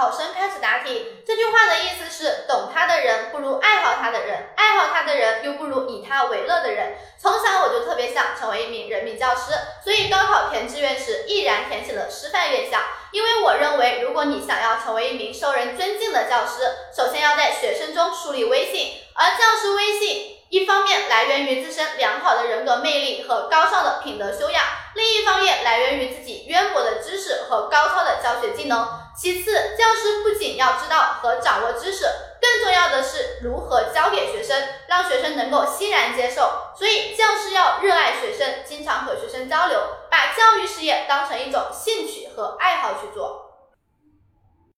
考生开始答题。这句话的意思是，懂他的人不如爱好他的人，爱好他的人又不如以他为乐的人。从小我就特别想成为一名人民教师，所以高考填志愿时毅然填写了师范院校。因为我认为，如果你想要成为一名受人尊敬的教师，首先要在学生中树立威信，而教师威信。一方面来源于自身良好的人格魅力和高尚的品德修养，另一方面来源于自己渊博的知识和高超学技能。其次，教师不仅要知道和掌握知识，更重要的是如何教给学生，让学生能够欣然接受。所以，教师要热爱学生，经常和学生交流，把教育事业当成一种兴趣和爱好去做。